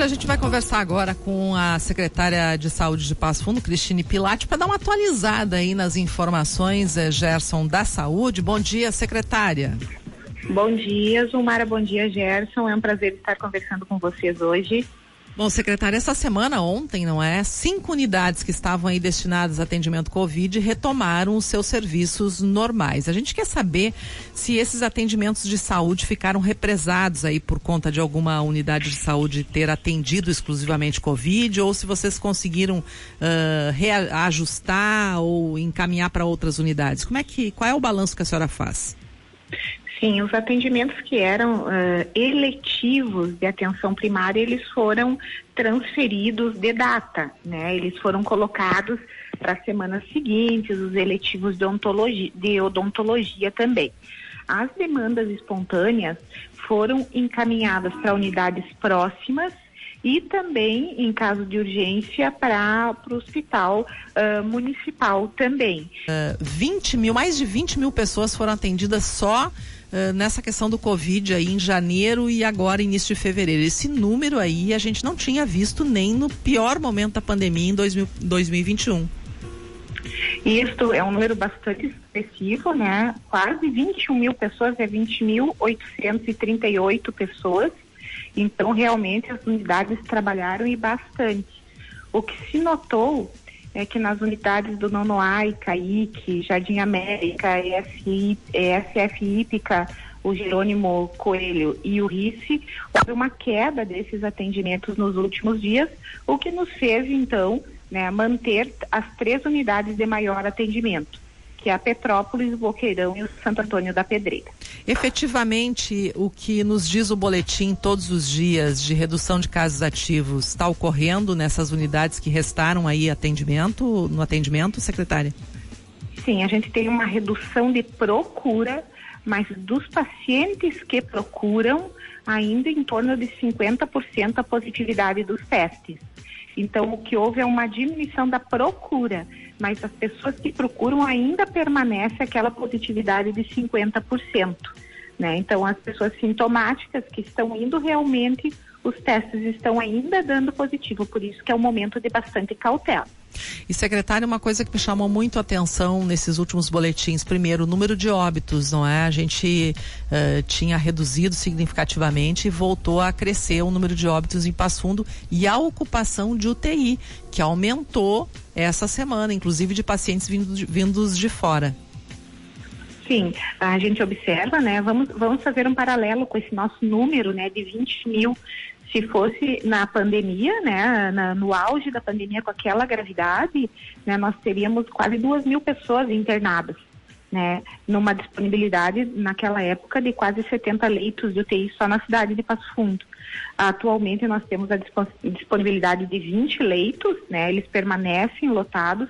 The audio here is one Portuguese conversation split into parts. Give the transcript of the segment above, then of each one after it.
A gente vai conversar agora com a secretária de Saúde de Passo Fundo, Cristine Pilate, para dar uma atualizada aí nas informações, eh, Gerson, da saúde. Bom dia, secretária. Bom dia, Zumara. Bom dia, Gerson. É um prazer estar conversando com vocês hoje. Bom, secretária, essa semana, ontem, não é? Cinco unidades que estavam aí destinadas a atendimento Covid retomaram os seus serviços normais. A gente quer saber se esses atendimentos de saúde ficaram represados aí por conta de alguma unidade de saúde ter atendido exclusivamente Covid ou se vocês conseguiram uh, reajustar ou encaminhar para outras unidades. Como é que, qual é o balanço que a senhora faz? Sim, os atendimentos que eram uh, eletivos de atenção primária, eles foram transferidos de data, né? Eles foram colocados para as semanas seguintes, os eletivos de odontologia, de odontologia também. As demandas espontâneas foram encaminhadas para unidades próximas e também, em caso de urgência, para o hospital uh, municipal também. Uh, 20 mil, mais de 20 mil pessoas foram atendidas só uh, nessa questão do Covid aí em janeiro e agora início de fevereiro. Esse número aí a gente não tinha visto nem no pior momento da pandemia em 2000, 2021. Isso é um número bastante expressivo, né? Quase 21 mil pessoas, é 20.838 pessoas. Então, realmente, as unidades trabalharam e bastante. O que se notou é que nas unidades do Nonoai, CAIC, Jardim América, ESF Ípica, o Jerônimo Coelho e o RICE, houve uma queda desses atendimentos nos últimos dias, o que nos fez, então, né, manter as três unidades de maior atendimento que é a Petrópolis, o Boqueirão e o Santo Antônio da Pedreira. Efetivamente, o que nos diz o boletim todos os dias de redução de casos ativos está ocorrendo nessas unidades que restaram aí atendimento, no atendimento, secretária? Sim, a gente tem uma redução de procura, mas dos pacientes que procuram, ainda em torno de 50% a positividade dos testes. Então, o que houve é uma diminuição da procura mas as pessoas que procuram ainda permanece aquela positividade de 50%. Né? Então, as pessoas sintomáticas que estão indo realmente, os testes estão ainda dando positivo, por isso que é um momento de bastante cautela. E secretário, uma coisa que me chamou muito a atenção nesses últimos boletins, primeiro, o número de óbitos, não é? A gente uh, tinha reduzido significativamente e voltou a crescer o número de óbitos em Passo Fundo e a ocupação de UTI, que aumentou essa semana, inclusive de pacientes vindos de, vindos de fora. Sim, a gente observa, né? Vamos, vamos fazer um paralelo com esse nosso número, né, de 20 mil se fosse na pandemia, né, na, no auge da pandemia com aquela gravidade, né, nós teríamos quase duas mil pessoas internadas, né, numa disponibilidade naquela época de quase 70 leitos de UTI só na cidade de Passo Fundo. Atualmente nós temos a disponibilidade de 20 leitos, né, eles permanecem lotados,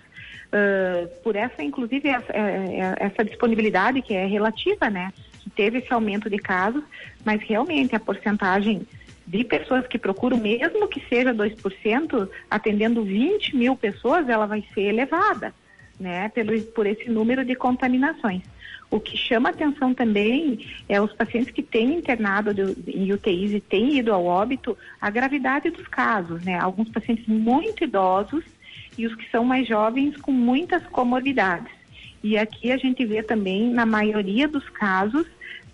Uh, por essa, inclusive, essa, é, é, essa, disponibilidade que é relativa, né? Teve esse aumento de casos, mas realmente a porcentagem de pessoas que procuram, mesmo que seja 2%, atendendo 20 mil pessoas, ela vai ser elevada, né, pelo, por esse número de contaminações. O que chama atenção também é os pacientes que têm internado em UTIs e têm ido ao óbito, a gravidade dos casos, né? Alguns pacientes muito idosos e os que são mais jovens com muitas comorbidades. E aqui a gente vê também, na maioria dos casos,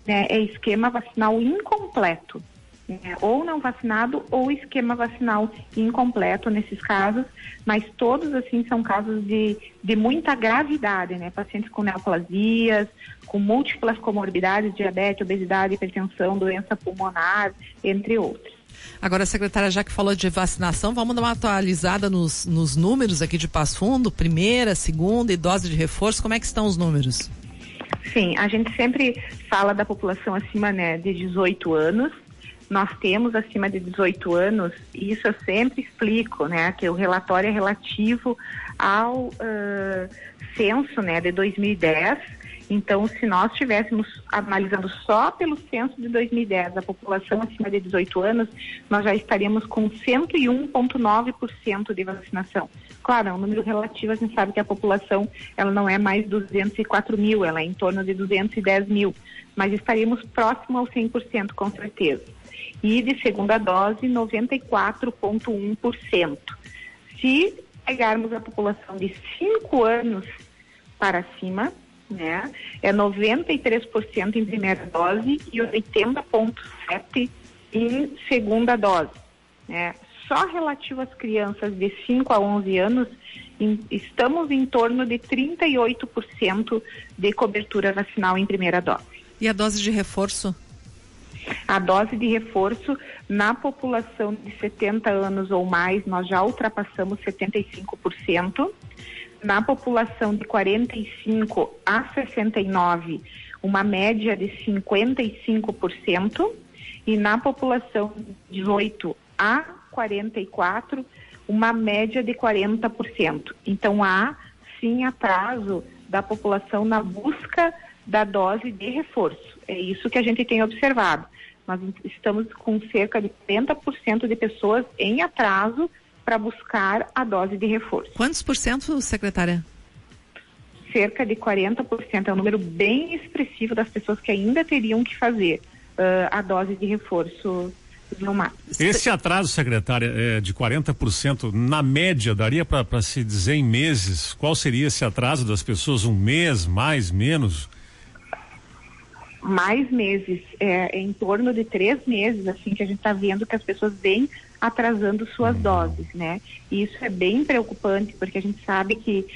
né, é esquema vacinal incompleto é, ou não vacinado ou esquema vacinal incompleto nesses casos, mas todos assim são casos de, de muita gravidade, né? Pacientes com neoplasias, com múltiplas comorbidades, diabetes, obesidade, hipertensão, doença pulmonar, entre outros. Agora, secretária, já que falou de vacinação, vamos dar uma atualizada nos, nos números aqui de Passo Fundo, primeira, segunda e dose de reforço, como é que estão os números? Sim, a gente sempre fala da população acima né, de 18 anos, nós temos acima de 18 anos, e isso eu sempre explico, né, que o relatório é relativo ao uh, censo, né, de 2010. Então, se nós estivéssemos analisando só pelo censo de 2010 a população acima de 18 anos, nós já estaríamos com 101,9% de vacinação. Claro, é um número relativo, a gente sabe que a população ela não é mais 204 mil, ela é em torno de 210 mil, mas estaríamos próximo ao 100% com certeza. e de segunda dose 94,1%. Se pegarmos a população de 5 anos para cima, né, é 93% em primeira dose e 80,7% em segunda dose. Né. Só relativo às crianças de 5 a 11 anos, em, estamos em torno de 38% de cobertura vacinal em primeira dose. E a dose de reforço? A dose de reforço na população de 70 anos ou mais, nós já ultrapassamos 75%. Na população de 45 a 69, uma média de 55%. E na população de 18 a 44, uma média de 40%. Então há sim atraso da população na busca da dose de reforço. É isso que a gente tem observado. Nós estamos com cerca de 40% de pessoas em atraso para buscar a dose de reforço. Quantos por cento, secretária? Cerca de 40%. É um número bem expressivo das pessoas que ainda teriam que fazer uh, a dose de reforço esse atraso, secretária, é de 40%, na média, daria para se dizer em meses? Qual seria esse atraso das pessoas? Um mês, mais, menos? mais meses, é, em torno de três meses, assim, que a gente está vendo que as pessoas vêm atrasando suas doses, né? E isso é bem preocupante, porque a gente sabe que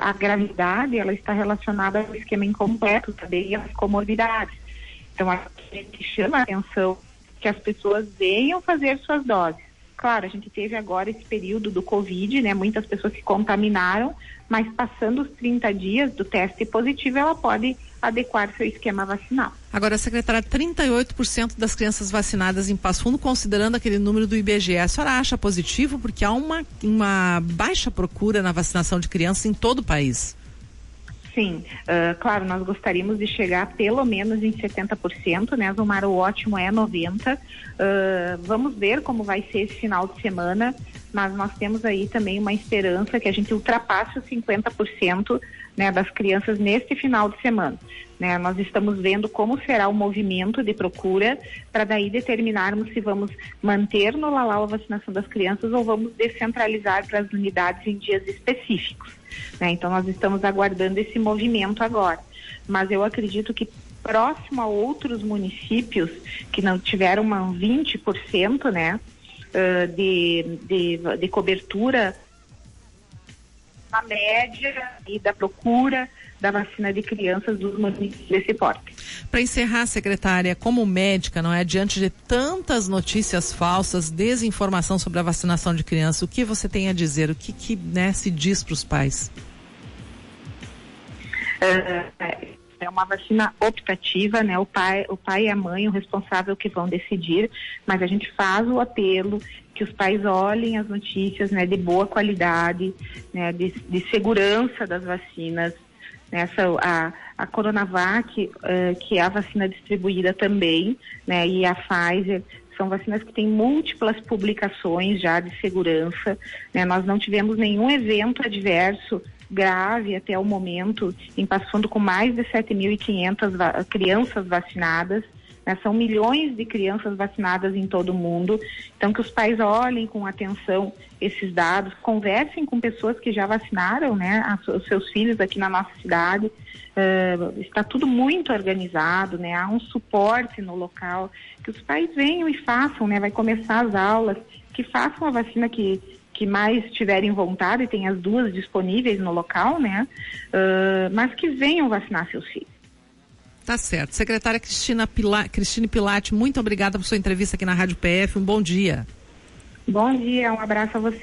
a gravidade, ela está relacionada ao esquema incompleto também e às comorbidades. Então, a gente chama a atenção que as pessoas venham fazer suas doses. Claro, a gente teve agora esse período do Covid, né? Muitas pessoas se contaminaram, mas passando os 30 dias do teste positivo, ela pode adequar seu esquema vacinal. Agora, secretária, 38% das crianças vacinadas em Passo Fundo, considerando aquele número do IBGE, a senhora acha positivo? Porque há uma, uma baixa procura na vacinação de crianças em todo o país. Sim, uh, claro, nós gostaríamos de chegar pelo menos em 70%, né? Zomar, o ótimo é 90%. Uh, vamos ver como vai ser esse final de semana, mas nós temos aí também uma esperança que a gente ultrapasse os 50% né, das crianças neste final de semana. Né? Nós estamos vendo como será o movimento de procura para daí determinarmos se vamos manter no Lalau a vacinação das crianças ou vamos descentralizar para as unidades em dias específicos. Né? Então nós estamos aguardando esse movimento agora. Mas eu acredito que próximo a outros municípios que não tiveram uma 20% né, de, de, de cobertura a média e da procura da vacina de crianças dos municípios desse porte. Para encerrar, secretária, como médica, não é diante de tantas notícias falsas, desinformação sobre a vacinação de crianças, o que você tem a dizer? O que, que né, se diz para os pais? É, é uma vacina optativa, né? O pai, o pai e a mãe, o responsável que vão decidir, mas a gente faz o apelo que os pais olhem as notícias, né, de boa qualidade, né, de, de segurança das vacinas. Nessa a, a Coronavac, uh, que é a vacina distribuída também, né, e a Pfizer são vacinas que têm múltiplas publicações já de segurança. Né? Nós não tivemos nenhum evento adverso grave até o momento, em passando com mais de 7.500 va crianças vacinadas. Né? São milhões de crianças vacinadas em todo o mundo. Então, que os pais olhem com atenção esses dados, conversem com pessoas que já vacinaram né, os seus filhos aqui na nossa cidade. Uh, está tudo muito organizado, né? Há um suporte no local. Que os pais venham e façam, né? Vai começar as aulas, que façam a vacina que que mais tiverem vontade, e tem as duas disponíveis no local, né? Uh, mas que venham vacinar seus filhos. Tá certo. Secretária Cristina Pila, Cristine Pilate, muito obrigada por sua entrevista aqui na Rádio PF. Um bom dia. Bom dia, um abraço a você.